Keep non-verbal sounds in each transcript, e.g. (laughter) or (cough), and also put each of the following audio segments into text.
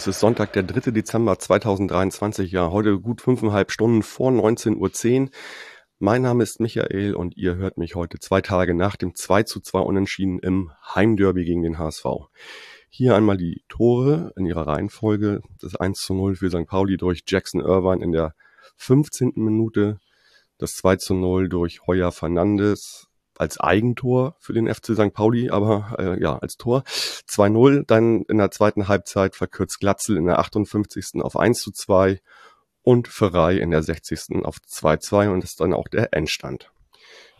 es ist Sonntag, der 3. Dezember 2023, ja, heute gut fünfeinhalb Stunden vor 19.10 Uhr. Mein Name ist Michael und ihr hört mich heute zwei Tage nach dem 2 zu 2 Unentschieden im Heimderby gegen den HSV. Hier einmal die Tore in ihrer Reihenfolge. Das 1 zu 0 für St. Pauli durch Jackson Irvine in der 15. Minute. Das 2 zu 0 durch Heuer Fernandes als Eigentor für den FC St. Pauli, aber äh, ja, als Tor. 2-0, dann in der zweiten Halbzeit verkürzt Glatzel in der 58. auf 1 zu 2 und Ferrei in der 60. auf 2-2 und das ist dann auch der Endstand.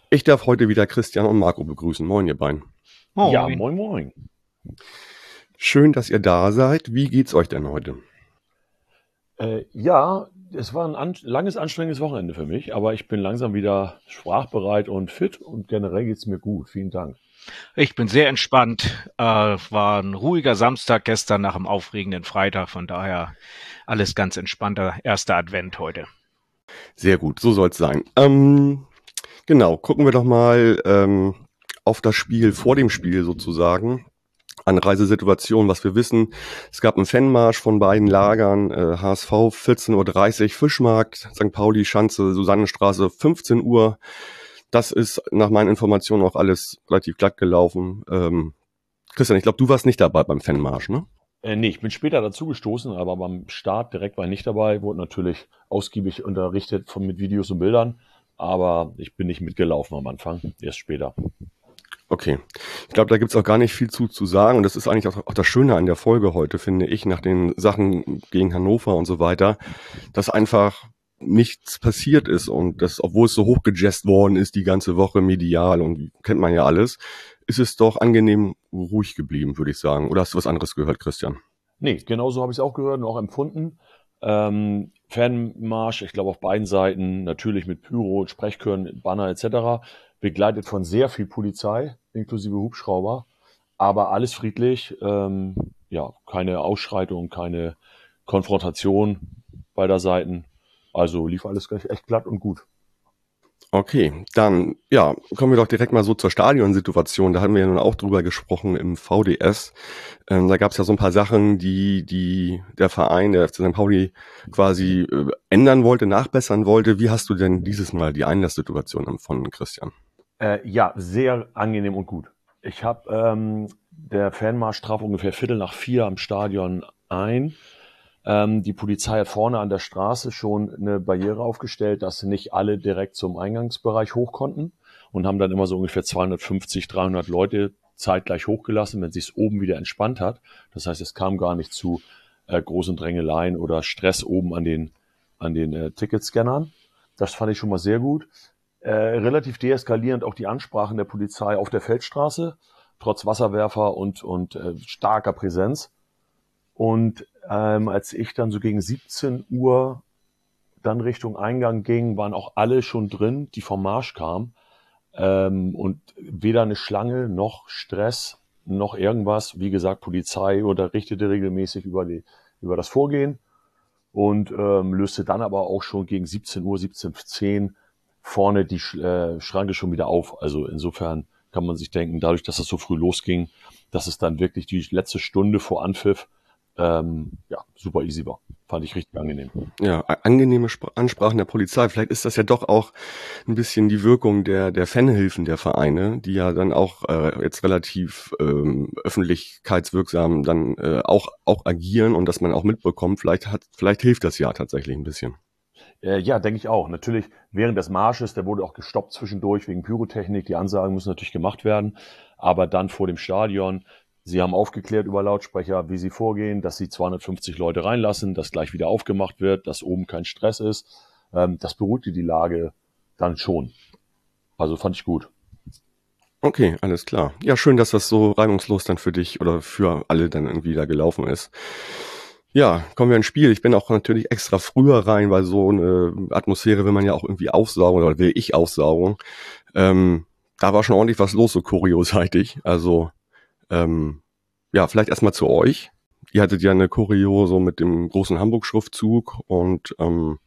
Ich darf heute wieder Christian und Marco begrüßen. Moin, ihr beiden. Moin. Ja, moin, moin. Schön, dass ihr da seid. Wie geht's euch denn heute? Äh, ja, es war ein an langes, anstrengendes Wochenende für mich, aber ich bin langsam wieder sprachbereit und fit und generell geht's mir gut. Vielen Dank. Ich bin sehr entspannt. Äh, war ein ruhiger Samstag gestern nach einem aufregenden Freitag. Von daher alles ganz entspannter. Erster Advent heute. Sehr gut, so soll's sein. Ähm, genau, gucken wir doch mal ähm, auf das Spiel vor dem Spiel sozusagen. Anreisesituation, was wir wissen. Es gab einen Fanmarsch von beiden Lagern, äh, HSV 14.30 Uhr, Fischmarkt, St. Pauli, Schanze, Susannenstraße 15 Uhr. Das ist nach meinen Informationen auch alles relativ glatt gelaufen. Ähm, Christian, ich glaube, du warst nicht dabei beim Fanmarsch, ne? Äh, nee, ich bin später dazu gestoßen, aber beim Start direkt war ich nicht dabei, wurde natürlich ausgiebig unterrichtet von, mit Videos und Bildern, aber ich bin nicht mitgelaufen am Anfang, erst später. Okay. Ich glaube, da gibt's auch gar nicht viel zu, zu sagen. Und das ist eigentlich auch, auch das Schöne an der Folge heute, finde ich, nach den Sachen gegen Hannover und so weiter, dass einfach nichts passiert ist und das, obwohl es so hochgejazzt worden ist, die ganze Woche medial und kennt man ja alles, ist es doch angenehm ruhig geblieben, würde ich sagen. Oder hast du was anderes gehört, Christian? Nee, genauso habe ich es auch gehört und auch empfunden. Ähm, Fanmarsch, ich glaube auf beiden Seiten, natürlich mit Pyro, Sprechchören, Banner etc begleitet von sehr viel Polizei, inklusive Hubschrauber, aber alles friedlich, ähm, ja, keine Ausschreitung, keine Konfrontation beider Seiten. Also lief alles echt glatt und gut. Okay, dann ja, kommen wir doch direkt mal so zur Stadionsituation. Da haben wir ja nun auch drüber gesprochen im VDS. Ähm, da gab es ja so ein paar Sachen, die die der Verein, der FC St. Pauli quasi äh, ändern wollte, nachbessern wollte. Wie hast du denn dieses Mal die Einlasssituation empfunden, Christian? Äh, ja, sehr angenehm und gut. Ich habe ähm, der Fanmarsch traf ungefähr Viertel nach vier am Stadion ein. Ähm, die Polizei hat vorne an der Straße schon eine Barriere aufgestellt, dass nicht alle direkt zum Eingangsbereich hoch konnten und haben dann immer so ungefähr 250, 300 Leute zeitgleich hochgelassen, wenn sich oben wieder entspannt hat. Das heißt, es kam gar nicht zu äh, großen Drängeleien oder Stress oben an den, an den äh, Ticketscannern. Das fand ich schon mal sehr gut. Äh, relativ deeskalierend auch die Ansprachen der Polizei auf der Feldstraße, trotz Wasserwerfer und, und äh, starker Präsenz. Und ähm, als ich dann so gegen 17 Uhr dann Richtung Eingang ging, waren auch alle schon drin, die vom Marsch kamen. Ähm, und weder eine Schlange noch Stress noch irgendwas. Wie gesagt, Polizei unterrichtete regelmäßig über, die, über das Vorgehen und ähm, löste dann aber auch schon gegen 17 Uhr, 17.10 Uhr vorne die äh, Schranke schon wieder auf. Also insofern kann man sich denken, dadurch, dass das so früh losging, dass es dann wirklich die letzte Stunde vor Anpfiff ähm, ja, super easy war. Fand ich richtig angenehm. Ja, angenehme Sp Ansprachen der Polizei. Vielleicht ist das ja doch auch ein bisschen die Wirkung der, der Fanhilfen der Vereine, die ja dann auch äh, jetzt relativ ähm, öffentlichkeitswirksam dann äh, auch, auch agieren und dass man auch mitbekommt, vielleicht hat, vielleicht hilft das ja tatsächlich ein bisschen. Äh, ja, denke ich auch. Natürlich während des Marsches, der wurde auch gestoppt zwischendurch wegen Pyrotechnik. Die Ansagen müssen natürlich gemacht werden. Aber dann vor dem Stadion, sie haben aufgeklärt über Lautsprecher, wie sie vorgehen, dass sie 250 Leute reinlassen, dass gleich wieder aufgemacht wird, dass oben kein Stress ist. Ähm, das beruhigte die Lage dann schon. Also fand ich gut. Okay, alles klar. Ja, schön, dass das so reibungslos dann für dich oder für alle dann irgendwie da gelaufen ist. Ja, kommen wir ins Spiel. Ich bin auch natürlich extra früher rein, weil so eine Atmosphäre will man ja auch irgendwie aufsaugen oder will ich aufsaugen. Ähm, da war schon ordentlich was los, so kurioseitig. Also, ähm, ja, vielleicht erstmal zu euch. Ihr hattet ja eine Choreo so mit dem großen Hamburg-Schriftzug und ähm,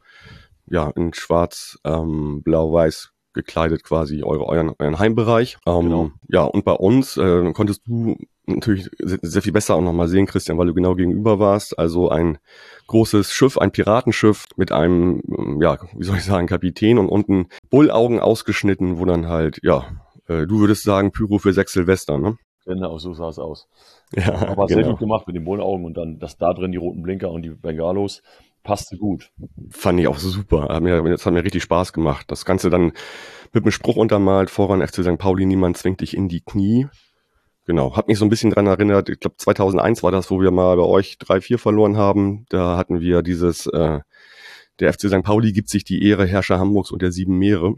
ja, in schwarz, ähm, blau-weiß gekleidet quasi eure, euren, euren Heimbereich. Ähm, genau. Ja, und bei uns äh, konntest du natürlich sehr viel besser auch nochmal sehen, Christian, weil du genau gegenüber warst. Also ein großes Schiff, ein Piratenschiff mit einem, ja, wie soll ich sagen, Kapitän und unten Bullaugen ausgeschnitten, wo dann halt, ja, äh, du würdest sagen, Pyro für sechs Silvester, ne? Genau, so sah es aus. (laughs) Ja, Aber genau. sehr gut gemacht mit den Bullaugen und dann das da drin, die roten Blinker und die Bengalos passte gut. Fand ich auch so Hat mir, das hat mir richtig Spaß gemacht. Das Ganze dann mit einem Spruch untermalt, voran FC St. Pauli, niemand zwingt dich in die Knie. Genau, hat mich so ein bisschen dran erinnert, ich glaube 2001 war das, wo wir mal bei euch 3-4 verloren haben. Da hatten wir dieses, äh, der FC St. Pauli gibt sich die Ehre, Herrscher Hamburgs und der Sieben Meere.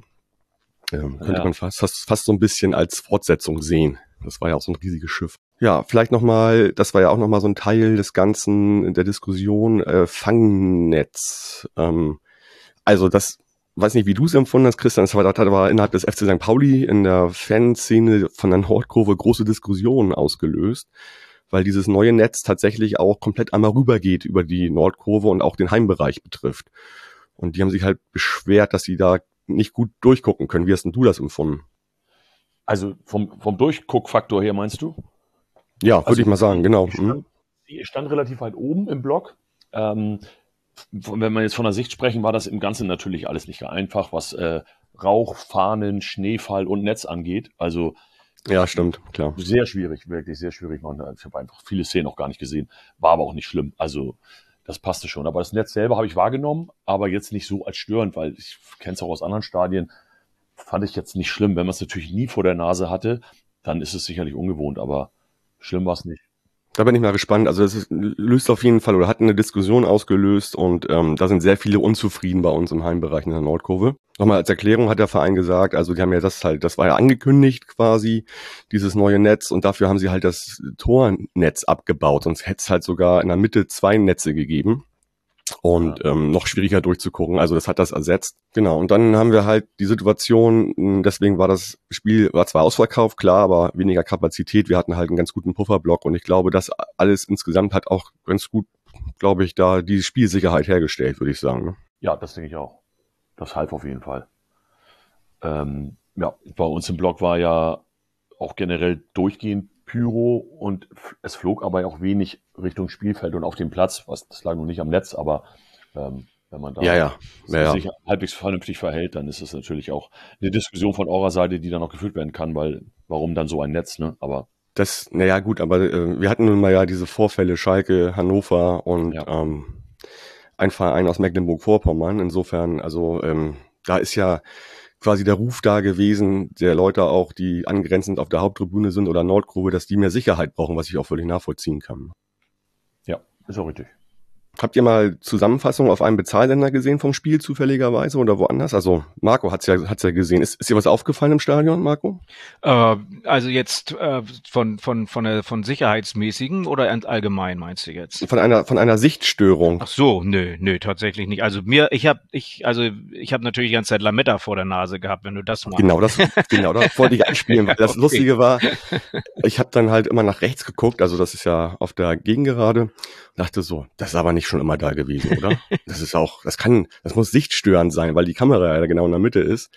Ähm, könnte ja. man fast, fast, fast so ein bisschen als Fortsetzung sehen. Das war ja auch so ein riesiges Schiff. Ja, vielleicht nochmal, das war ja auch nochmal so ein Teil des Ganzen der Diskussion, äh, Fangnetz. Ähm, also das, weiß nicht, wie du es empfunden hast, Christian, das war, das war innerhalb des FC St. Pauli in der Fanszene von der Nordkurve große Diskussionen ausgelöst, weil dieses neue Netz tatsächlich auch komplett einmal rübergeht über die Nordkurve und auch den Heimbereich betrifft. Und die haben sich halt beschwert, dass sie da nicht gut durchgucken können. Wie hast denn du das empfunden? Also vom, vom Durchguckfaktor her meinst du? Ja, würde also, ich mal sagen, genau. Ich stand, ich stand relativ weit oben im Block. Ähm, wenn wir jetzt von der Sicht sprechen, war das im Ganzen natürlich alles nicht einfach, was äh, Rauch, Fahnen, Schneefall und Netz angeht. Also ja, stimmt, klar. Sehr schwierig, wirklich sehr schwierig. Ich habe einfach viele Szenen auch gar nicht gesehen, war aber auch nicht schlimm. Also das passte schon. Aber das Netz selber habe ich wahrgenommen, aber jetzt nicht so als störend, weil ich kenne es auch aus anderen Stadien fand ich jetzt nicht schlimm. Wenn man es natürlich nie vor der Nase hatte, dann ist es sicherlich ungewohnt, aber schlimm war es nicht. Da bin ich mal gespannt. Also es löst auf jeden Fall oder hat eine Diskussion ausgelöst und ähm, da sind sehr viele unzufrieden bei uns im Heimbereich in der Nordkurve. Nochmal als Erklärung hat der Verein gesagt, also die haben ja das halt, das war ja angekündigt quasi, dieses neue Netz und dafür haben sie halt das Tornetz abgebaut, sonst hätte es halt sogar in der Mitte zwei Netze gegeben und ähm, noch schwieriger durchzugucken. Also das hat das ersetzt. Genau. Und dann haben wir halt die Situation, deswegen war das Spiel, war zwar ausverkauft, klar, aber weniger Kapazität. Wir hatten halt einen ganz guten Pufferblock und ich glaube, das alles insgesamt hat auch ganz gut, glaube ich, da die Spielsicherheit hergestellt, würde ich sagen. Ne? Ja, das denke ich auch. Das half auf jeden Fall. Ähm, ja, bei uns im Block war ja auch generell durchgehend Pyro und es flog aber auch wenig Richtung Spielfeld und auf dem Platz, was das lag noch nicht am Netz, aber ähm, wenn man da ja, ja. Ja, sich halbwegs vernünftig verhält, dann ist es natürlich auch eine Diskussion von eurer Seite, die dann noch geführt werden kann, weil warum dann so ein Netz, ne? Aber das, naja gut, aber äh, wir hatten nun mal ja diese Vorfälle Schalke, Hannover und ähm, ein Verein aus Mecklenburg-Vorpommern. Insofern, also ähm, da ist ja quasi der Ruf da gewesen, der Leute auch, die angrenzend auf der Haupttribüne sind oder Nordkurve, dass die mehr Sicherheit brauchen, was ich auch völlig nachvollziehen kann. Ja, ist auch richtig. Habt ihr mal Zusammenfassungen auf einem Bezahlsender gesehen vom Spiel zufälligerweise oder woanders? Also Marco hat's ja, hat's ja gesehen. Ist, ist dir was aufgefallen im Stadion, Marco? Äh, also jetzt äh, von von von der von sicherheitsmäßigen oder allgemein meinst du jetzt? Von einer von einer Sichtstörung. Ach so, nö, nö, tatsächlich nicht. Also mir, ich habe ich also ich habe natürlich die ganze Zeit Lametta vor der Nase gehabt, wenn du das machst. Genau, das genau, das wollte ich einspielen. Weil (laughs) das okay. Lustige war, ich habe dann halt immer nach rechts geguckt. Also das ist ja auf der Gegengerade dachte so, das ist aber nicht schon immer da gewesen, oder? (laughs) das ist auch, das kann, das muss sichtstörend sein, weil die Kamera ja genau in der Mitte ist.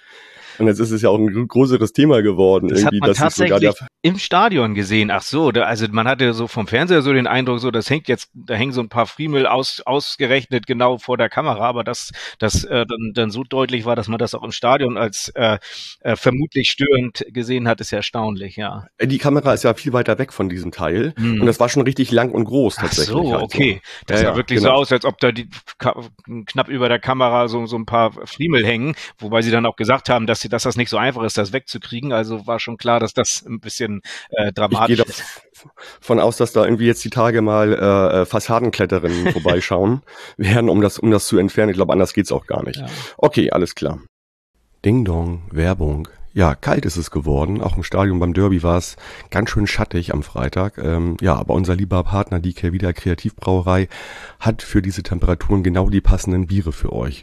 Und jetzt ist es ja auch ein größeres Thema geworden. Das irgendwie, hat man tatsächlich im Stadion gesehen. Ach so, da, also man hatte so vom Fernseher so den Eindruck, so das hängt jetzt, da hängen so ein paar Friemel aus, ausgerechnet genau vor der Kamera, aber dass das äh, dann, dann so deutlich war, dass man das auch im Stadion als äh, äh, vermutlich störend gesehen hat, ist ja erstaunlich, ja. Die Kamera ist ja viel weiter weg von diesem Teil hm. und das war schon richtig lang und groß tatsächlich. Ach so, also. okay. Das ja, sah ja, wirklich genau. so aus, als ob da die knapp über der Kamera so, so ein paar Friemel hängen, wobei sie dann auch gesagt haben, dass sie dass das nicht so einfach ist, das wegzukriegen. Also war schon klar, dass das ein bisschen äh, dramatisch ich ist. Von aus, dass da irgendwie jetzt die Tage mal äh, äh Fassadenkletterinnen (laughs) vorbeischauen werden, um das, um das zu entfernen. Ich glaube, anders geht's auch gar nicht. Ja. Okay, alles klar. Ding Dong, Werbung. Ja, kalt ist es geworden. Auch im Stadion beim Derby war es ganz schön schattig am Freitag. Ähm, ja, aber unser lieber Partner, die Kervida Kreativbrauerei, hat für diese Temperaturen genau die passenden Biere für euch.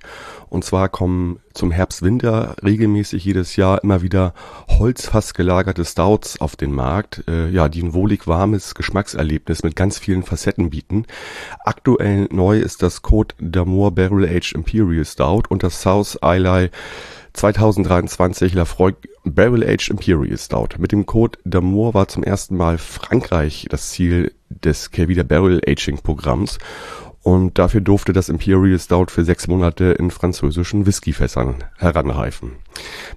Und zwar kommen zum Herbst-Winter regelmäßig jedes Jahr immer wieder Holzfass gelagerte Stouts auf den Markt, äh, ja, die ein wohlig warmes Geschmackserlebnis mit ganz vielen Facetten bieten. Aktuell neu ist das Code d'Amour Barrel Aged Imperial Stout und das South Islay 2023 Lafroy Barrel Aged Imperial Stout. Mit dem Code D'Amour war zum ersten Mal Frankreich das Ziel des Kervida Barrel Aging Programms und dafür durfte das Imperial Stout für sechs Monate in französischen Whiskyfässern heranreifen.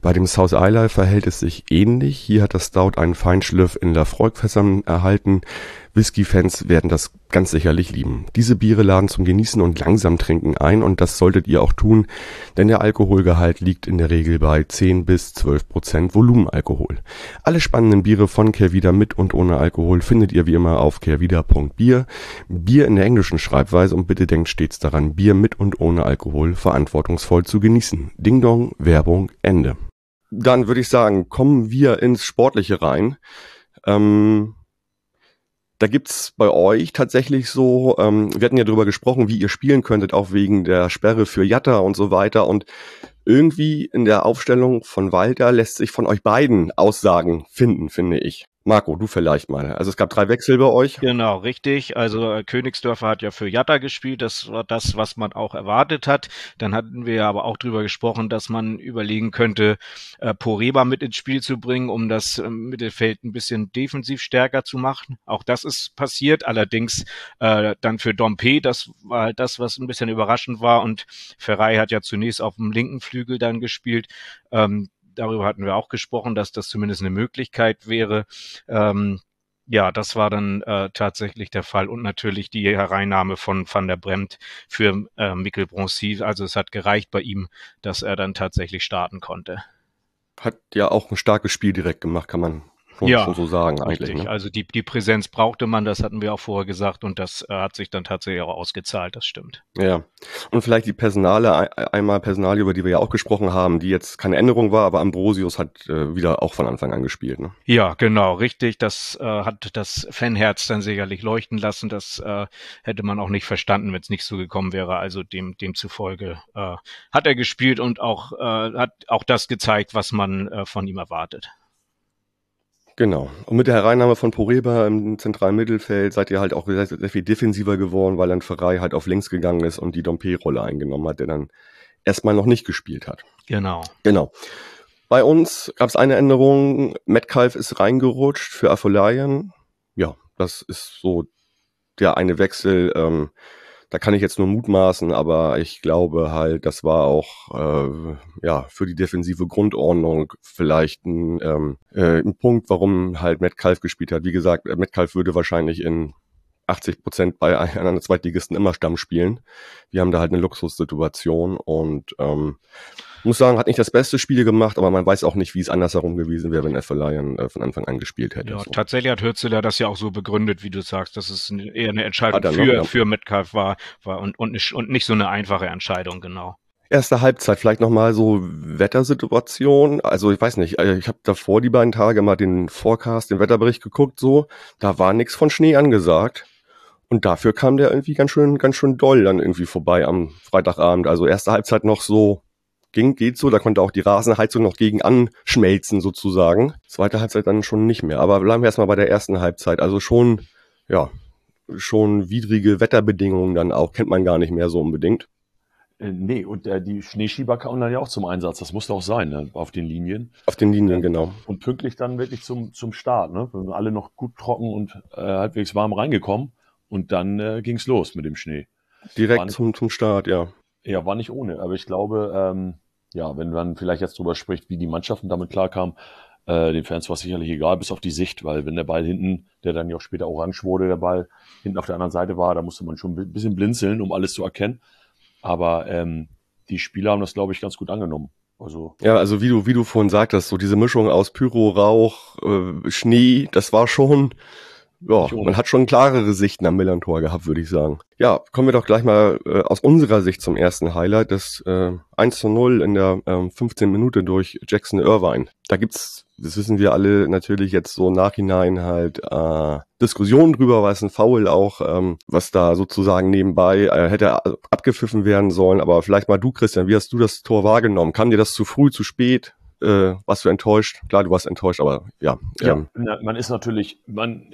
Bei dem South Isla verhält es sich ähnlich. Hier hat das Stout einen Feinschliff in Lafroig-Fässern erhalten. Whisky-Fans werden das ganz sicherlich lieben. Diese Biere laden zum Genießen und langsam Trinken ein und das solltet ihr auch tun, denn der Alkoholgehalt liegt in der Regel bei 10 bis 12 Prozent Volumenalkohol. Alle spannenden Biere von Kehrwieder mit und ohne Alkohol findet ihr wie immer auf kehrwieder.bier. Bier in der englischen Schreibweise und bitte denkt stets daran, Bier mit und ohne Alkohol verantwortungsvoll zu genießen. Ding Dong, Werbung, Ende. Dann würde ich sagen, kommen wir ins Sportliche rein. Ähm, da gibt's bei euch tatsächlich so, ähm, wir hatten ja drüber gesprochen, wie ihr spielen könntet, auch wegen der Sperre für Jatta und so weiter. Und irgendwie in der Aufstellung von Walter lässt sich von euch beiden Aussagen finden, finde ich. Marco, du vielleicht mal. Also es gab drei Wechsel bei euch. Genau, richtig. Also äh, Königsdörfer hat ja für Jatta gespielt. Das war das, was man auch erwartet hat. Dann hatten wir aber auch drüber gesprochen, dass man überlegen könnte, äh, Poreba mit ins Spiel zu bringen, um das äh, Mittelfeld ein bisschen defensiv stärker zu machen. Auch das ist passiert. Allerdings äh, dann für Dompe, das war halt das, was ein bisschen überraschend war. Und Ferrei hat ja zunächst auf dem linken Flügel dann gespielt. Ähm, darüber hatten wir auch gesprochen, dass das zumindest eine Möglichkeit wäre. Ähm, ja, das war dann äh, tatsächlich der Fall und natürlich die Hereinnahme von Van der Bremt für äh, Mikkel Broncy. Also es hat gereicht bei ihm, dass er dann tatsächlich starten konnte. Hat ja auch ein starkes Spiel direkt gemacht, kann man schon, ja, schon so sagen eigentlich. Ne? Also die, die Präsenz brauchte man, das hatten wir auch vorher gesagt und das äh, hat sich dann tatsächlich auch ausgezahlt, das stimmt. Ja, und vielleicht die Personale, einmal Personale, über die wir ja auch gesprochen haben, die jetzt keine Änderung war, aber Ambrosius hat äh, wieder auch von Anfang an gespielt. Ne? Ja, genau, richtig. Das äh, hat das Fanherz dann sicherlich leuchten lassen. Das äh, hätte man auch nicht verstanden, wenn es nicht so gekommen wäre. Also dem, demzufolge äh, hat er gespielt und auch äh, hat auch das gezeigt, was man äh, von ihm erwartet. Genau. Und mit der Hereinnahme von Poreba im zentralen Mittelfeld seid ihr halt auch sehr, sehr viel defensiver geworden, weil dann Ferrei halt auf links gegangen ist und die Dompe-Rolle eingenommen hat, der dann erstmal noch nicht gespielt hat. Genau. Genau. Bei uns gab es eine Änderung. Metcalf ist reingerutscht für Afolayan. Ja, das ist so der eine Wechsel. Ähm, da kann ich jetzt nur mutmaßen, aber ich glaube halt, das war auch äh, ja für die defensive Grundordnung vielleicht ein, ähm, äh, ein Punkt, warum halt Metcalf gespielt hat. Wie gesagt, Metcalf würde wahrscheinlich in 80 Prozent bei einem Zweitligisten immer Stamm spielen. Wir haben da halt eine Luxussituation und ähm, muss sagen, hat nicht das beste Spiel gemacht, aber man weiß auch nicht, wie es andersherum gewesen wäre, wenn Effeleien äh, von Anfang an gespielt hätte. Ja, so. tatsächlich hat Hürzeler das ja auch so begründet, wie du sagst, dass es eher eine Entscheidung für, noch, ja. für Metcalf war, war und, und, nicht, und nicht so eine einfache Entscheidung, genau. Erste Halbzeit, vielleicht nochmal so Wettersituation. Also ich weiß nicht, äh, ich habe davor die beiden Tage mal den Forecast, den Wetterbericht geguckt, so, da war nichts von Schnee angesagt. Und dafür kam der irgendwie ganz schön, ganz schön doll dann irgendwie vorbei am Freitagabend. Also erste Halbzeit noch so ging, geht so. Da konnte auch die Rasenheizung noch gegen anschmelzen sozusagen. Zweite Halbzeit dann schon nicht mehr. Aber bleiben wir erstmal bei der ersten Halbzeit. Also schon, ja, schon widrige Wetterbedingungen dann auch. Kennt man gar nicht mehr so unbedingt. Äh, nee, und äh, die Schneeschieber kamen dann ja auch zum Einsatz. Das musste auch sein, ne? auf den Linien. Auf den Linien, genau. Und pünktlich dann wirklich zum, zum Start. Ne? Wir sind alle noch gut trocken und äh, halbwegs warm reingekommen. Und dann äh, ging's los mit dem Schnee. Direkt zum, zum Start, ja. Ja, war nicht ohne. Aber ich glaube, ähm, ja, wenn man vielleicht jetzt drüber spricht, wie die Mannschaften damit klarkamen, äh, den Fans war es sicherlich egal, bis auf die Sicht, weil wenn der Ball hinten, der dann ja auch später orange wurde, der Ball hinten auf der anderen Seite war, da musste man schon ein bisschen blinzeln, um alles zu erkennen. Aber ähm, die Spieler haben das, glaube ich, ganz gut angenommen. Also ja, also wie du wie du vorhin sagtest, so diese Mischung aus Pyro, Rauch, äh, Schnee, das war schon ja, man hat schon klarere Sichten am Millantor gehabt, würde ich sagen. Ja, kommen wir doch gleich mal äh, aus unserer Sicht zum ersten Highlight, das äh, 1 zu 0 in der äh, 15 Minute durch Jackson Irvine. Da gibt's, das wissen wir alle natürlich jetzt so im Nachhinein halt äh, Diskussionen drüber, war es ein Foul auch, ähm, was da sozusagen nebenbei äh, hätte abgepfiffen werden sollen. Aber vielleicht mal du, Christian, wie hast du das Tor wahrgenommen? Kam dir das zu früh, zu spät? Äh, warst du enttäuscht? Klar, du warst enttäuscht, aber ja. Ja, ähm, man ist natürlich, man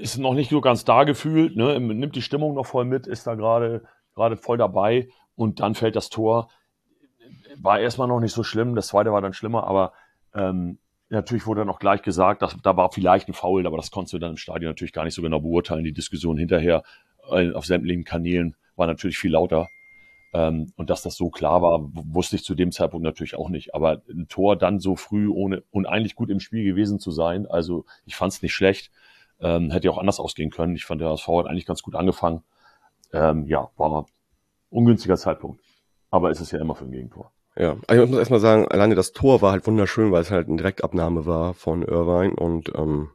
ist noch nicht so ganz da gefühlt, ne? nimmt die Stimmung noch voll mit, ist da gerade voll dabei und dann fällt das Tor. War erstmal noch nicht so schlimm, das zweite war dann schlimmer, aber ähm, natürlich wurde dann auch gleich gesagt, dass, da war vielleicht ein Foul, aber das konntest du dann im Stadion natürlich gar nicht so genau beurteilen. Die Diskussion hinterher äh, auf sämtlichen Kanälen war natürlich viel lauter. Ähm, und dass das so klar war, wusste ich zu dem Zeitpunkt natürlich auch nicht. Aber ein Tor dann so früh ohne und eigentlich gut im Spiel gewesen zu sein, also ich fand es nicht schlecht. Ähm, hätte ja auch anders ausgehen können. Ich fand, der HSV hat eigentlich ganz gut angefangen. Ähm, ja, war ein ungünstiger Zeitpunkt. Aber es ist ja immer für ein Gegentor. Ja, also ich muss erstmal sagen, alleine das Tor war halt wunderschön, weil es halt eine Direktabnahme war von Irvine und ähm,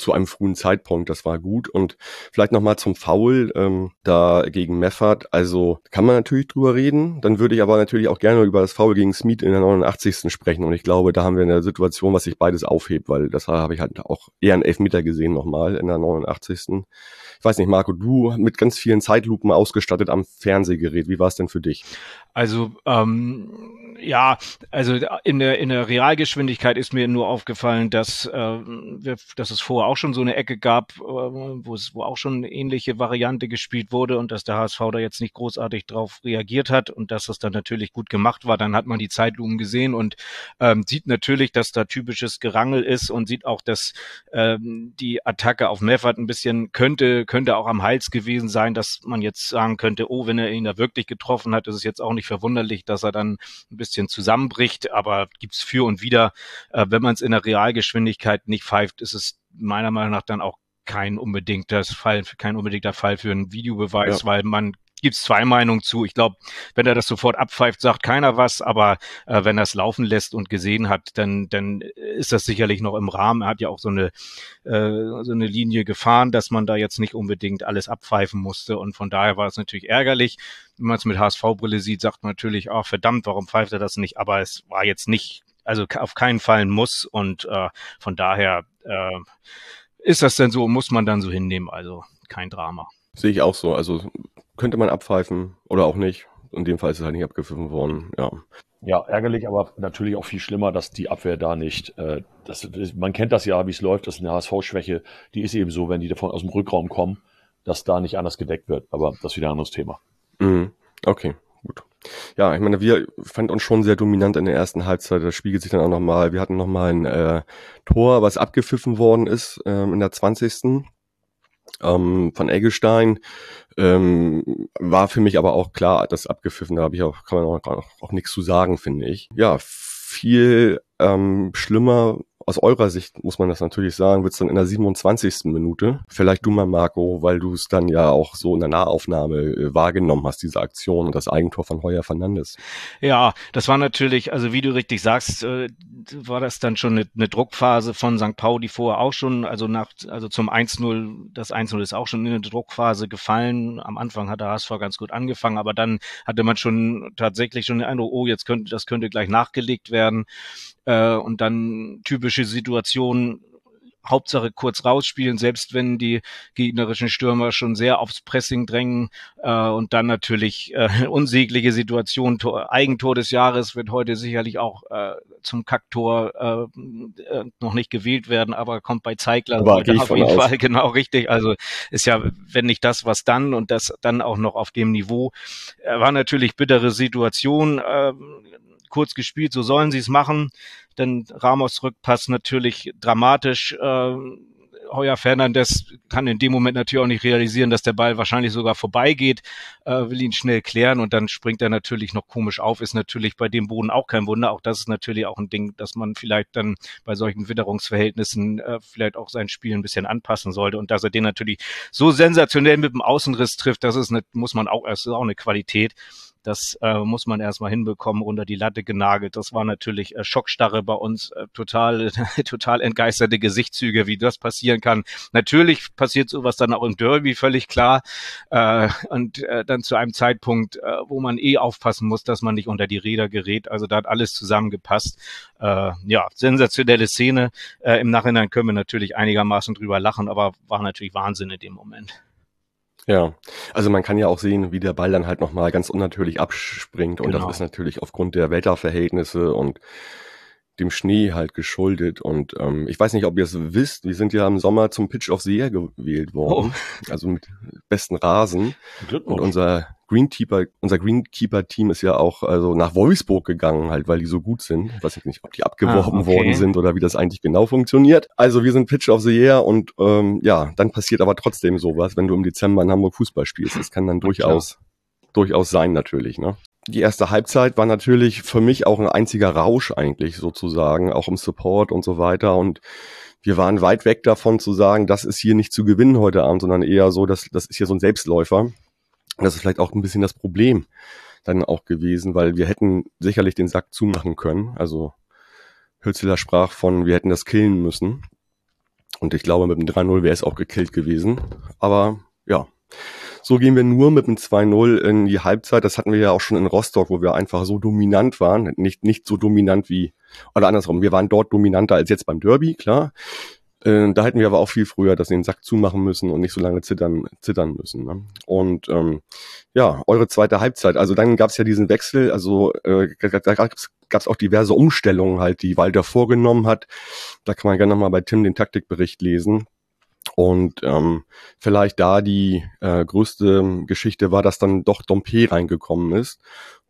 zu einem frühen Zeitpunkt. Das war gut. Und vielleicht nochmal zum Foul ähm, da gegen Meffert. Also kann man natürlich drüber reden. Dann würde ich aber natürlich auch gerne über das Foul gegen Smith in der 89. sprechen. Und ich glaube, da haben wir eine Situation, was sich beides aufhebt, weil das habe ich halt auch eher einen Elfmeter gesehen nochmal in der 89. Ich weiß nicht, Marco, du mit ganz vielen Zeitlupen ausgestattet am Fernsehgerät. Wie war es denn für dich? Also ähm, ja, also in der in der Realgeschwindigkeit ist mir nur aufgefallen, dass äh, dass es vorher auch schon so eine Ecke gab, äh, wo es wo auch schon eine ähnliche Variante gespielt wurde und dass der HSV da jetzt nicht großartig drauf reagiert hat und dass das dann natürlich gut gemacht war. Dann hat man die Zeitlumen gesehen und ähm, sieht natürlich, dass da typisches Gerangel ist und sieht auch, dass ähm, die Attacke auf Meffert ein bisschen könnte könnte auch am Hals gewesen sein, dass man jetzt sagen könnte, oh, wenn er ihn da wirklich getroffen hat, ist es jetzt auch nicht nicht verwunderlich, dass er dann ein bisschen zusammenbricht, aber gibt's für und wieder. Äh, wenn man es in der Realgeschwindigkeit nicht pfeift, ist es meiner Meinung nach dann auch kein unbedingter Fall, kein unbedingter Fall für einen Videobeweis, ja. weil man gibt es zwei Meinungen zu. Ich glaube, wenn er das sofort abpfeift, sagt keiner was, aber äh, wenn er es laufen lässt und gesehen hat, dann, dann ist das sicherlich noch im Rahmen. Er hat ja auch so eine, äh, so eine Linie gefahren, dass man da jetzt nicht unbedingt alles abpfeifen musste und von daher war es natürlich ärgerlich. Wenn man es mit HSV-Brille sieht, sagt man natürlich, ach verdammt, warum pfeift er das nicht? Aber es war jetzt nicht, also auf keinen Fall ein Muss und äh, von daher äh, ist das denn so, muss man dann so hinnehmen, also kein Drama. Sehe ich auch so. Also könnte man abpfeifen oder auch nicht. In dem Fall ist es halt nicht abgepfiffen worden, ja. Ja, ärgerlich, aber natürlich auch viel schlimmer, dass die Abwehr da nicht, äh, das, man kennt das ja, wie es läuft, das ist eine HSV-Schwäche, die ist eben so, wenn die davon aus dem Rückraum kommen, dass da nicht anders gedeckt wird, aber das ist wieder ein anderes Thema. Mhm. Okay, gut. Ja, ich meine, wir fanden uns schon sehr dominant in der ersten Halbzeit. Das spiegelt sich dann auch nochmal. Wir hatten nochmal ein äh, Tor, was abgepfiffen worden ist ähm, in der 20 ähm, von Eggestein. Ähm, war für mich aber auch klar, das abgepfiffen, da habe ich auch, kann man auch, auch, auch nichts zu sagen, finde ich. Ja, viel ähm, schlimmer aus eurer Sicht muss man das natürlich sagen, wird es dann in der 27. Minute. Vielleicht du mal, Marco, weil du es dann ja auch so in der Nahaufnahme äh, wahrgenommen hast, diese Aktion und das Eigentor von Heuer Fernandes. Ja, das war natürlich, also wie du richtig sagst, äh, war das dann schon eine, eine Druckphase von St. Pauli vorher auch schon, also nach, also zum 1-0, das 1-0 ist auch schon in eine Druckphase gefallen. Am Anfang hat der HSV ganz gut angefangen, aber dann hatte man schon tatsächlich schon den Eindruck, oh, jetzt könnte, das könnte gleich nachgelegt werden. Äh, und dann typische Situationen, Hauptsache kurz rausspielen, selbst wenn die gegnerischen Stürmer schon sehr aufs Pressing drängen äh, und dann natürlich äh, (laughs) unsägliche Situation. Tor, Eigentor des Jahres wird heute sicherlich auch äh, zum Kacktor äh, äh noch nicht gewählt werden, aber kommt bei Zeigler auf jeden Fall (laughs) genau richtig. Also ist ja, wenn nicht das, was dann und das dann auch noch auf dem Niveau. Äh, war natürlich bittere Situation. Äh, kurz gespielt, so sollen sie es machen. Denn Ramos Rückpass natürlich dramatisch. Äh, Heuer Fernandes kann in dem Moment natürlich auch nicht realisieren, dass der Ball wahrscheinlich sogar vorbeigeht, äh, will ihn schnell klären und dann springt er natürlich noch komisch auf, ist natürlich bei dem Boden auch kein Wunder. Auch das ist natürlich auch ein Ding, dass man vielleicht dann bei solchen Witterungsverhältnissen äh, vielleicht auch sein Spiel ein bisschen anpassen sollte und dass er den natürlich so sensationell mit dem Außenriss trifft, das ist eine, muss man auch, das ist auch eine Qualität. Das äh, muss man erstmal hinbekommen, unter die Latte genagelt. Das war natürlich äh, Schockstarre bei uns, äh, total, (laughs) total entgeisterte Gesichtszüge, wie das passieren kann. Natürlich passiert sowas dann auch im Derby, völlig klar. Äh, und äh, dann zu einem Zeitpunkt, äh, wo man eh aufpassen muss, dass man nicht unter die Räder gerät. Also da hat alles zusammengepasst. Äh, ja, sensationelle Szene. Äh, Im Nachhinein können wir natürlich einigermaßen drüber lachen, aber war natürlich Wahnsinn in dem Moment. Ja, also man kann ja auch sehen, wie der Ball dann halt nochmal ganz unnatürlich abspringt. Und Genau. das ist natürlich aufgrund der Wetterverhältnisse und dem Schnee halt geschuldet. Und ähm, ich weiß nicht, ob ihr es wisst, wir sind ja im Sommer zum Pitch of the Year gewählt worden, also mit besten Rasen. Und Glückwunsch. unser Greenkeeper, unser Greenkeeper-Team ist ja auch also nach Wolfsburg gegangen, halt, weil die so gut sind. Ich weiß nicht, ob die abgeworben Ah, okay. worden sind oder wie das eigentlich genau funktioniert. Also wir sind Pitch of the Year und ähm, ja, dann passiert aber trotzdem sowas, wenn du im Dezember in Hamburg Fußball spielst. Das kann dann durchaus, durchaus sein natürlich, ne? Die erste Halbzeit war natürlich für mich auch ein einziger Rausch eigentlich sozusagen, auch im Support und so weiter und wir waren weit weg davon zu sagen, das ist hier nicht zu gewinnen heute Abend, sondern eher so, dass das ist hier so ein Selbstläufer. Das ist vielleicht auch ein bisschen das Problem dann auch gewesen, weil wir hätten sicherlich den Sack zumachen können. Also Hützeler sprach von, wir hätten das killen müssen. Und ich glaube, mit dem 3-0 wäre es auch gekillt gewesen. Aber ja, so gehen wir nur mit dem 2-0 in die Halbzeit. Das hatten wir ja auch schon in Rostock, wo wir einfach so dominant waren. Nicht, nicht so dominant wie, oder andersrum, wir waren dort dominanter als jetzt beim Derby, klar. Äh, da hätten wir aber auch viel früher das den Sack zumachen müssen und nicht so lange zittern, zittern müssen. Ne? Und ähm, ja, eure zweite Halbzeit. Also dann gab es ja diesen Wechsel, also äh, da gab es auch diverse Umstellungen halt, die Walter vorgenommen hat. Da kann man gerne nochmal bei Tim den Taktikbericht lesen. Und ähm, vielleicht da die äh, größte Geschichte war, dass dann doch Dompe reingekommen ist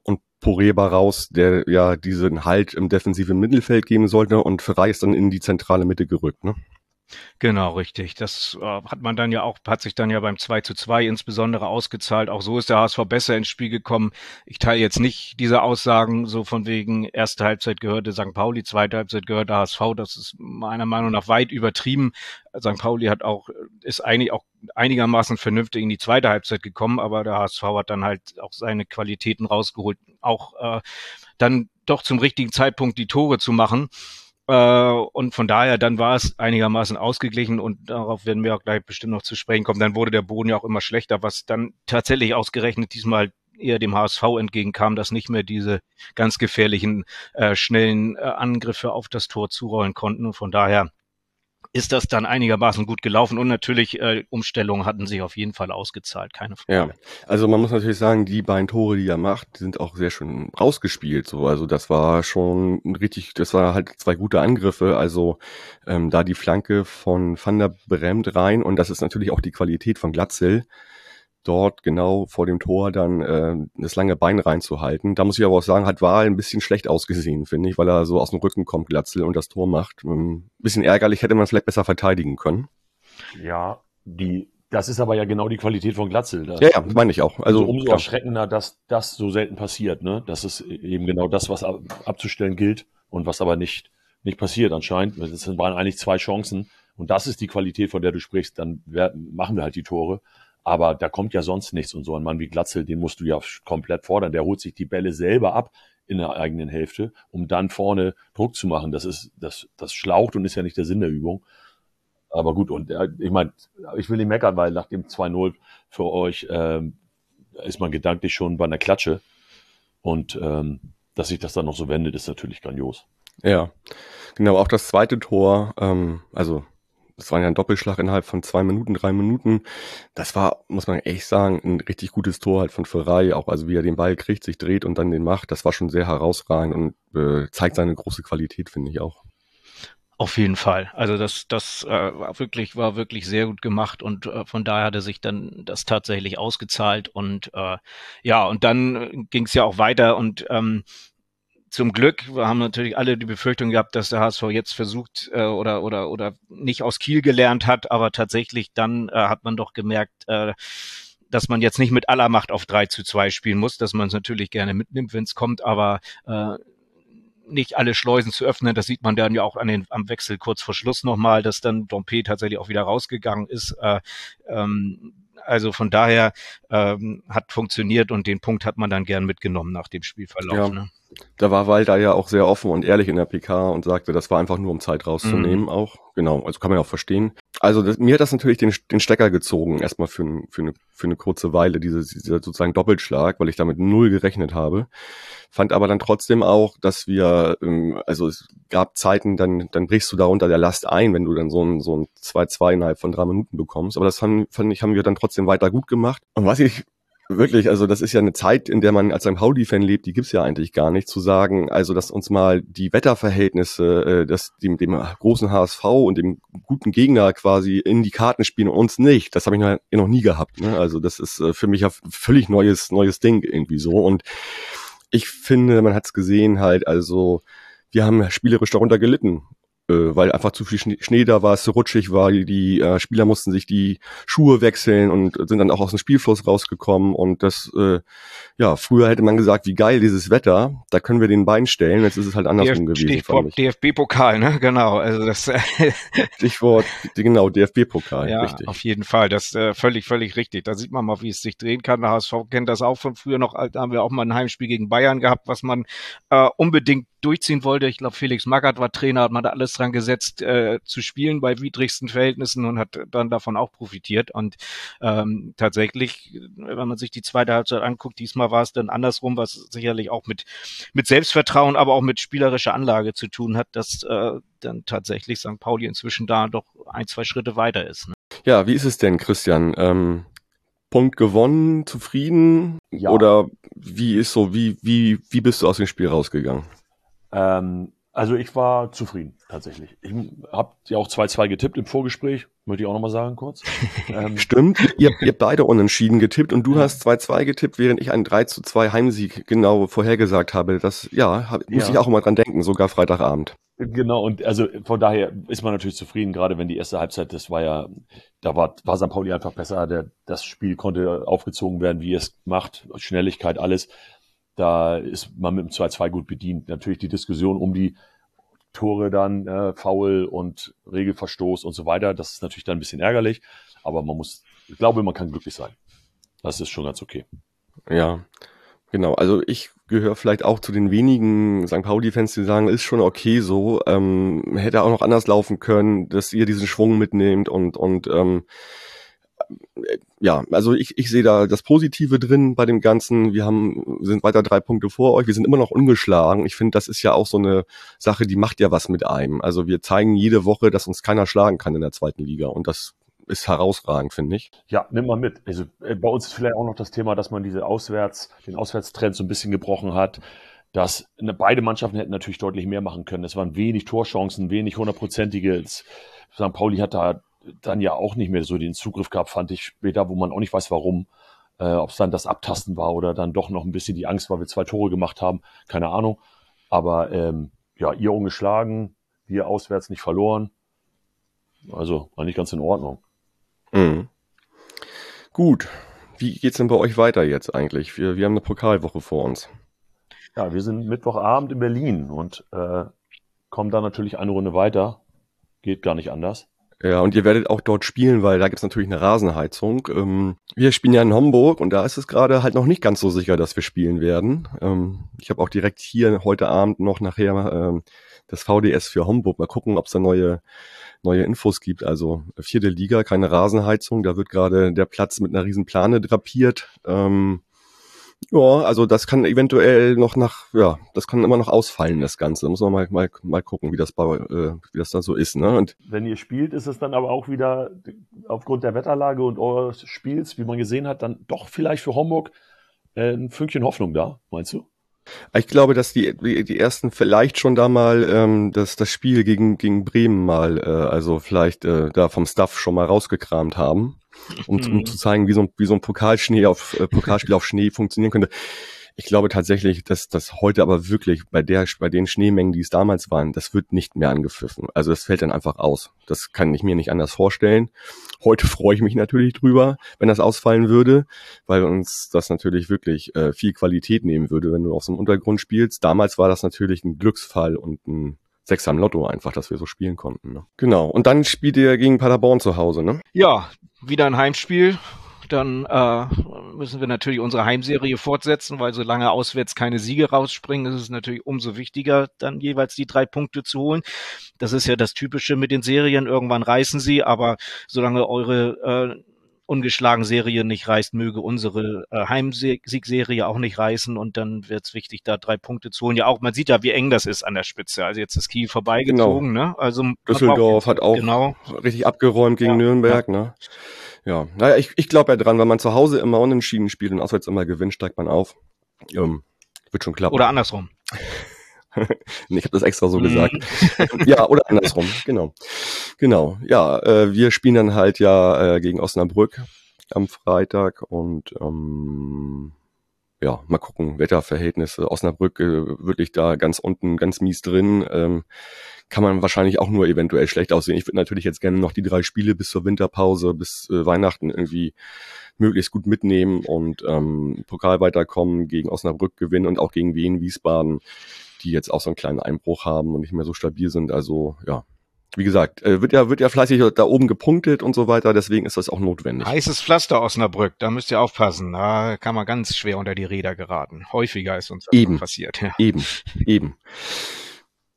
und Poreba raus, der ja diesen Halt im defensiven Mittelfeld geben sollte und Ferrei ist dann in die zentrale Mitte gerückt. Ne? Genau, richtig. Das äh, hat man dann ja auch, hat sich dann ja beim 2 zu 2 insbesondere ausgezahlt. Auch so ist der HSV besser ins Spiel gekommen. Ich teile jetzt nicht diese Aussagen so von wegen, erste Halbzeit gehörte St. Pauli, zweite Halbzeit gehörte HSV. Das ist meiner Meinung nach weit übertrieben. St. Pauli hat auch, ist eigentlich auch einigermaßen vernünftig in die zweite Halbzeit gekommen, aber der HSV hat dann halt auch seine Qualitäten rausgeholt, auch äh, dann doch zum richtigen Zeitpunkt die Tore zu machen. Äh, und von daher, dann war es einigermaßen ausgeglichen und darauf werden wir auch gleich bestimmt noch zu sprechen kommen. Dann wurde der Boden ja auch immer schlechter, was dann tatsächlich ausgerechnet diesmal eher dem HSV entgegenkam, dass nicht mehr diese ganz gefährlichen, äh, schnellen äh, Angriffe auf das Tor zurollen konnten. Und von daher ist das dann einigermaßen gut gelaufen und natürlich äh, Umstellungen hatten sich auf jeden Fall ausgezahlt, keine Frage. Ja, also man muss natürlich sagen, die beiden Tore, die er macht, sind auch sehr schön rausgespielt. So, also das war schon richtig, das war halt zwei gute Angriffe. Also ähm, da die Flanke von Van der Bremt rein und das ist natürlich auch die Qualität von Glatzel, dort genau vor dem Tor dann äh, das lange Bein reinzuhalten. Da muss ich aber auch sagen, hat Wahl ein bisschen schlecht ausgesehen, finde ich, weil er so aus dem Rücken kommt, Glatzel und das Tor macht. Ein bisschen ärgerlich, hätte man vielleicht besser verteidigen können. Ja, die, das ist aber ja genau die Qualität von Glatzel. Das, Ja, ja, meine ich auch. Also also umso klar. erschreckender, dass das so selten passiert. Ne? Das ist eben genau das, was ab, abzustellen gilt und was aber nicht, nicht passiert anscheinend. Das waren eigentlich zwei Chancen und das ist die Qualität, von der du sprichst. Dann werden, machen wir halt die Tore. Aber da kommt ja sonst nichts und so ein Mann wie Glatzel, den musst du ja komplett fordern. Der holt sich die Bälle selber ab in der eigenen Hälfte, um dann vorne Druck zu machen. Das ist, das, das schlaucht und ist ja nicht der Sinn der Übung. Aber gut, und äh, ich meine, ich will nicht meckern, weil nach dem 2-0 für euch ähm, ist man gedanklich schon bei einer Klatsche. Und ähm, dass sich das dann noch so wendet, ist natürlich grandios. Ja, genau, auch das zweite Tor, ähm, also das war ja ein Doppelschlag innerhalb von zwei Minuten, drei Minuten. Das war, muss man echt sagen, ein richtig gutes Tor halt von Ferrari, auch also wie er den Ball kriegt, sich dreht und dann den macht. Das war schon sehr herausragend und äh, zeigt seine große Qualität, finde ich auch. Auf jeden Fall. Also das, das äh, war wirklich, war wirklich sehr gut gemacht und äh, von daher hat er sich dann das tatsächlich ausgezahlt und äh, ja, und dann ging es ja auch weiter und ähm, zum Glück, wir haben natürlich alle die Befürchtung gehabt, dass der HSV jetzt versucht äh, oder oder oder nicht aus Kiel gelernt hat, aber tatsächlich dann äh, hat man doch gemerkt, äh, dass man jetzt nicht mit aller Macht auf 3 zu 2 spielen muss, dass man es natürlich gerne mitnimmt, wenn es kommt, aber äh, nicht alle Schleusen zu öffnen. Das sieht man dann ja auch an den, am Wechsel kurz vor Schluss nochmal, dass dann Dompe tatsächlich auch wieder rausgegangen ist. Äh, ähm, Also von daher ähm, hat funktioniert und den Punkt hat man dann gern mitgenommen nach dem Spielverlauf. Ja. Ne? Da war Walter ja auch sehr offen und ehrlich in der PK und sagte, das war einfach nur, um Zeit rauszunehmen mhm. auch. Genau, also kann man ja auch verstehen. Also das, mir hat das natürlich den, den Stecker gezogen, erstmal für, für, eine, für eine kurze Weile, diese, dieser sozusagen Doppelschlag, weil ich damit null gerechnet habe. Fand aber dann trotzdem auch, dass wir, ähm, also es gab Zeiten, dann, dann brichst du da unter der Last ein, wenn du dann so ein, so ein 2-2 innerhalb von drei Minuten bekommst. Aber das fand, fand ich, haben wir dann trotzdem weiter gut gemacht. Und was ich Wirklich, also das ist ja eine Zeit, in der man als ein Pauli-Fan lebt, die gibt's ja eigentlich gar nicht, zu sagen, also dass uns mal die Wetterverhältnisse, äh, dass dem, dem großen HSV und dem guten Gegner quasi in die Karten spielen und uns nicht, das habe ich noch, noch nie gehabt. Ne? Also das ist äh, für mich ja völlig neues, neues Ding irgendwie so. Und ich finde, man hat's gesehen halt, also wir haben spielerisch darunter gelitten weil einfach zu viel Schnee da war, es so rutschig war, die äh, Spieler mussten sich die Schuhe wechseln und sind dann auch aus dem Spielfluss rausgekommen und das, äh, ja, früher hätte man gesagt, wie geil dieses Wetter, da können wir den Bein stellen, jetzt ist es halt andersrum DF gewesen. Stichwort DFB-Pokal, ne, genau, also das (laughs) Stichwort, genau, DFB-Pokal, ja, richtig. auf jeden Fall, das äh, völlig, völlig richtig, da sieht man mal, wie es sich drehen kann, der HSV kennt das auch von früher noch, da haben wir auch mal ein Heimspiel gegen Bayern gehabt, was man äh, unbedingt durchziehen wollte. Ich glaube, Felix Magath war Trainer, hat man da alles dran gesetzt, äh, zu spielen bei widrigsten Verhältnissen und hat dann davon auch profitiert. Und ähm, tatsächlich, wenn man sich die zweite Halbzeit anguckt, diesmal war es dann andersrum, was sicherlich auch mit, mit Selbstvertrauen, aber auch mit spielerischer Anlage zu tun hat, dass äh, dann tatsächlich St. Pauli inzwischen da doch ein, zwei Schritte weiter ist. Ne? Ja, wie ist es denn, Christian? Ähm, Punkt gewonnen, zufrieden? Ja. Oder wie ist so, wie, wie, wie bist du aus dem Spiel rausgegangen? Ähm, also ich war zufrieden tatsächlich. Ich habe ja auch 2-2 getippt im Vorgespräch, möchte ich auch nochmal sagen kurz. (laughs) Ähm, Stimmt, ihr, ihr beide unentschieden getippt und du ja. hast 2-2 getippt, während ich einen 3-2 Heimsieg genau vorhergesagt habe. Das, ja, hab, muss ja. ich auch immer dran denken, sogar Freitagabend. Genau, und also von daher ist man natürlich zufrieden, gerade wenn die erste Halbzeit, das war ja, da war, war St. Pauli einfach besser, der, das Spiel konnte aufgezogen werden, wie es macht, Schnelligkeit, alles. Da ist man mit dem 2-2 gut bedient. Natürlich die Diskussion um die Tore dann, äh, Foul und Regelverstoß und so weiter, das ist natürlich dann ein bisschen ärgerlich, aber man muss, ich glaube, man kann glücklich sein. Das ist schon ganz okay. Ja, genau. Also ich gehöre vielleicht auch zu den wenigen St. Pauli-Fans, die sagen, ist schon okay so, ähm, hätte auch noch anders laufen können, dass ihr diesen Schwung mitnehmt und, und ähm, ja, also ich, ich sehe da das Positive drin bei dem Ganzen. Wir haben, sind weiter drei Punkte vor euch. Wir sind immer noch ungeschlagen. Ich finde, das ist ja auch so eine Sache, die macht ja was mit einem. Also wir zeigen jede Woche, dass uns keiner schlagen kann in der zweiten Liga. Und das ist herausragend, finde ich. Ja, nimm mal mit. Also äh, bei uns ist vielleicht auch noch das Thema, dass man diese Auswärts, den Auswärtstrend so ein bisschen gebrochen hat. Dass ne, beide Mannschaften hätten natürlich deutlich mehr machen können. Es waren wenig Torchancen, wenig hundertprozentige. St. Pauli hat da dann ja auch nicht mehr so den Zugriff gehabt, fand ich später, wo man auch nicht weiß, warum. Äh, Ob es dann das Abtasten war oder dann doch noch ein bisschen die Angst, weil wir zwei Tore gemacht haben, keine Ahnung. Aber ähm, ja, ihr ungeschlagen, wir auswärts nicht verloren. Also eigentlich ganz in Ordnung. Mhm. Gut. Wie geht's denn bei euch weiter jetzt eigentlich? Wir, wir haben eine Pokalwoche vor uns. Ja, wir sind Mittwochabend in Berlin und äh, kommen da natürlich eine Runde weiter. Geht gar nicht anders. Ja, und ihr werdet auch dort spielen, weil da gibt's natürlich eine Rasenheizung. Ähm, wir spielen ja in Homburg und da ist es gerade halt noch nicht ganz so sicher, dass wir spielen werden. Ähm, ich habe auch direkt hier heute Abend noch nachher ähm, das VDS für Homburg. Mal gucken, ob es da neue, neue Infos gibt. Also vierte Liga, keine Rasenheizung. Da wird gerade der Platz mit einer riesen Plane drapiert. Ähm, ja, also das kann eventuell noch nach, ja, das kann immer noch ausfallen, das Ganze. Da muss man mal, mal, mal gucken, wie das, bei, äh, wie das dann so ist. Ne? Und Wenn ihr spielt, ist es dann aber auch wieder aufgrund der Wetterlage und eures Spiels, wie man gesehen hat, dann doch vielleicht für Homburg äh, ein Fünkchen Hoffnung da, meinst du? Ich glaube, dass die, die ersten vielleicht schon da mal ähm, das, das Spiel gegen, gegen Bremen mal, äh, also vielleicht äh, da vom Staff schon mal rausgekramt haben um, um mhm. zu zeigen, wie so ein, wie so ein Pokalschnee auf, äh, Pokalspiel auf Schnee funktionieren könnte. Ich glaube tatsächlich, dass das heute aber wirklich bei der, bei den Schneemengen, die es damals waren, das wird nicht mehr angepfiffen. Also das fällt dann einfach aus. Das kann ich mir nicht anders vorstellen. Heute (laughs) freue ich mich natürlich drüber, wenn das ausfallen würde, weil uns das natürlich wirklich äh, viel Qualität nehmen würde, wenn du auf so einem Untergrund spielst. Damals war das natürlich ein Glücksfall und ein Sechs am Lotto einfach, dass wir so spielen konnten. Ne? Genau. Und dann spielt ihr gegen Paderborn zu Hause, ne? Ja, wieder ein Heimspiel. Dann äh, müssen wir natürlich unsere Heimserie fortsetzen, weil solange auswärts keine Siege rausspringen, ist es natürlich umso wichtiger, dann jeweils die drei Punkte zu holen. Das ist ja das Typische mit den Serien. Irgendwann reißen sie, aber solange eure äh, ungeschlagen Serie nicht reißt, möge unsere äh, Heimsiegserie auch nicht reißen und dann wird es wichtig, da drei Punkte zu holen. Ja, auch man sieht ja, wie eng das ist an der Spitze. Also jetzt ist Kiel vorbeigezogen, genau. ne? Also Düsseldorf hat auch genau. richtig abgeräumt gegen ja, Nürnberg, ja. ne? Ja, naja, ich, ich glaube ja dran, wenn man zu Hause immer unentschieden spielt und auswärts immer gewinnt, steigt man auf. Ähm, wird schon klappen. Oder andersrum. (laughs) nee, ich habe das extra so mhm. gesagt. (laughs) ja, oder andersrum, genau. Genau. Ja, äh, wir spielen dann halt ja äh, gegen Osnabrück am Freitag und ähm, ja, mal gucken, Wetterverhältnisse. Osnabrück äh, wirklich da ganz unten, ganz mies drin. Ähm, kann man wahrscheinlich auch nur eventuell schlecht aussehen. Ich würde natürlich jetzt gerne noch die drei Spiele bis zur Winterpause, bis äh, Weihnachten irgendwie möglichst gut mitnehmen und ähm, Pokal weiterkommen, gegen Osnabrück gewinnen und auch gegen Wien, Wiesbaden die jetzt auch so einen kleinen Einbruch haben und nicht mehr so stabil sind. Also ja, wie gesagt, äh, wird ja, wird ja fleißig da oben gepunktet und so weiter, deswegen ist das auch notwendig. Heißes Pflaster Osnabrück, da müsst ihr aufpassen. Da kann man ganz schwer unter die Räder geraten. Häufiger ist uns das eben, passiert. Ja. Eben, eben.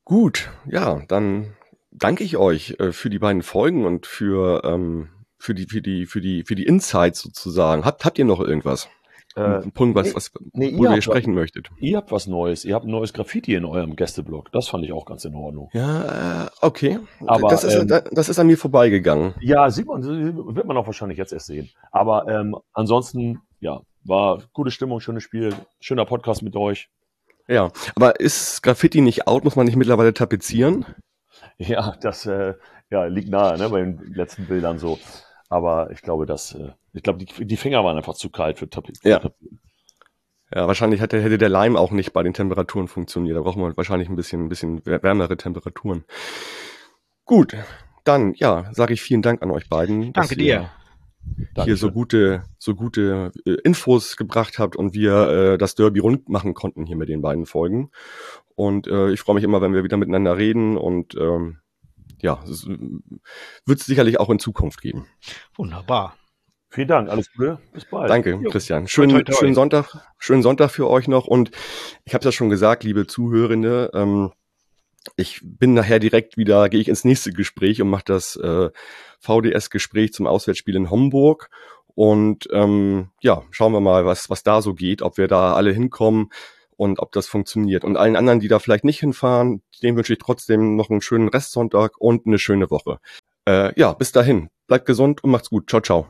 Gut, ja, dann danke ich euch äh, für die beiden Folgen und für, ähm, für die, für die, für die, für die Insights sozusagen. Habt, habt ihr noch irgendwas? Äh, ein Punkt, was, was nee, worüber ihr sprechen was, möchtet. Ihr habt was Neues. Ihr habt ein neues Graffiti in eurem Gästeblog. Das fand ich auch ganz in Ordnung. Ja, äh, okay. Aber das ist, ähm, das ist an mir vorbeigegangen. Ja, sieht man, wird man auch wahrscheinlich jetzt erst sehen. Aber ähm, ansonsten, ja, war gute Stimmung, schönes Spiel, schöner Podcast mit euch. Ja, aber ist Graffiti nicht out? Muss man nicht mittlerweile tapezieren? Ja, das äh, ja, liegt nahe, ne, bei den letzten Bildern so. Aber ich glaube, dass, äh, ich glaube, die, die Finger waren einfach zu kalt für Tapeten. Ja. Ja, wahrscheinlich hätte, hätte der Leim auch nicht bei den Temperaturen funktioniert. Da braucht man wahrscheinlich ein bisschen, ein bisschen wärmere Temperaturen. Gut, dann, ja, sage ich vielen Dank an euch beiden. Danke dir. Hier so gute, so gute äh, Infos gebracht habt und wir äh, das Derby rund machen konnten hier mit den beiden Folgen. Und äh, ich freue mich immer, wenn wir wieder miteinander reden und ähm, ja, es wird es sicherlich auch in Zukunft geben. Wunderbar. Vielen Dank, alles Gute, bis bald. Danke, jo. Christian. Schönen, toi, toi, toi. schönen Sonntag, schönen Sonntag für euch noch. Und ich habe es ja schon gesagt, liebe Zuhörende, ähm, ich bin nachher direkt wieder, gehe ich ins nächste Gespräch und mache das äh, VDS-Gespräch zum Auswärtsspiel in Homburg. Und ähm, ja, schauen wir mal, was, was da so geht, ob wir da alle hinkommen und ob das funktioniert. Und allen anderen, die da vielleicht nicht hinfahren, denen wünsche ich trotzdem noch einen schönen Restsonntag und eine schöne Woche. Äh, ja, bis dahin. Bleibt gesund und macht's gut. Ciao, ciao.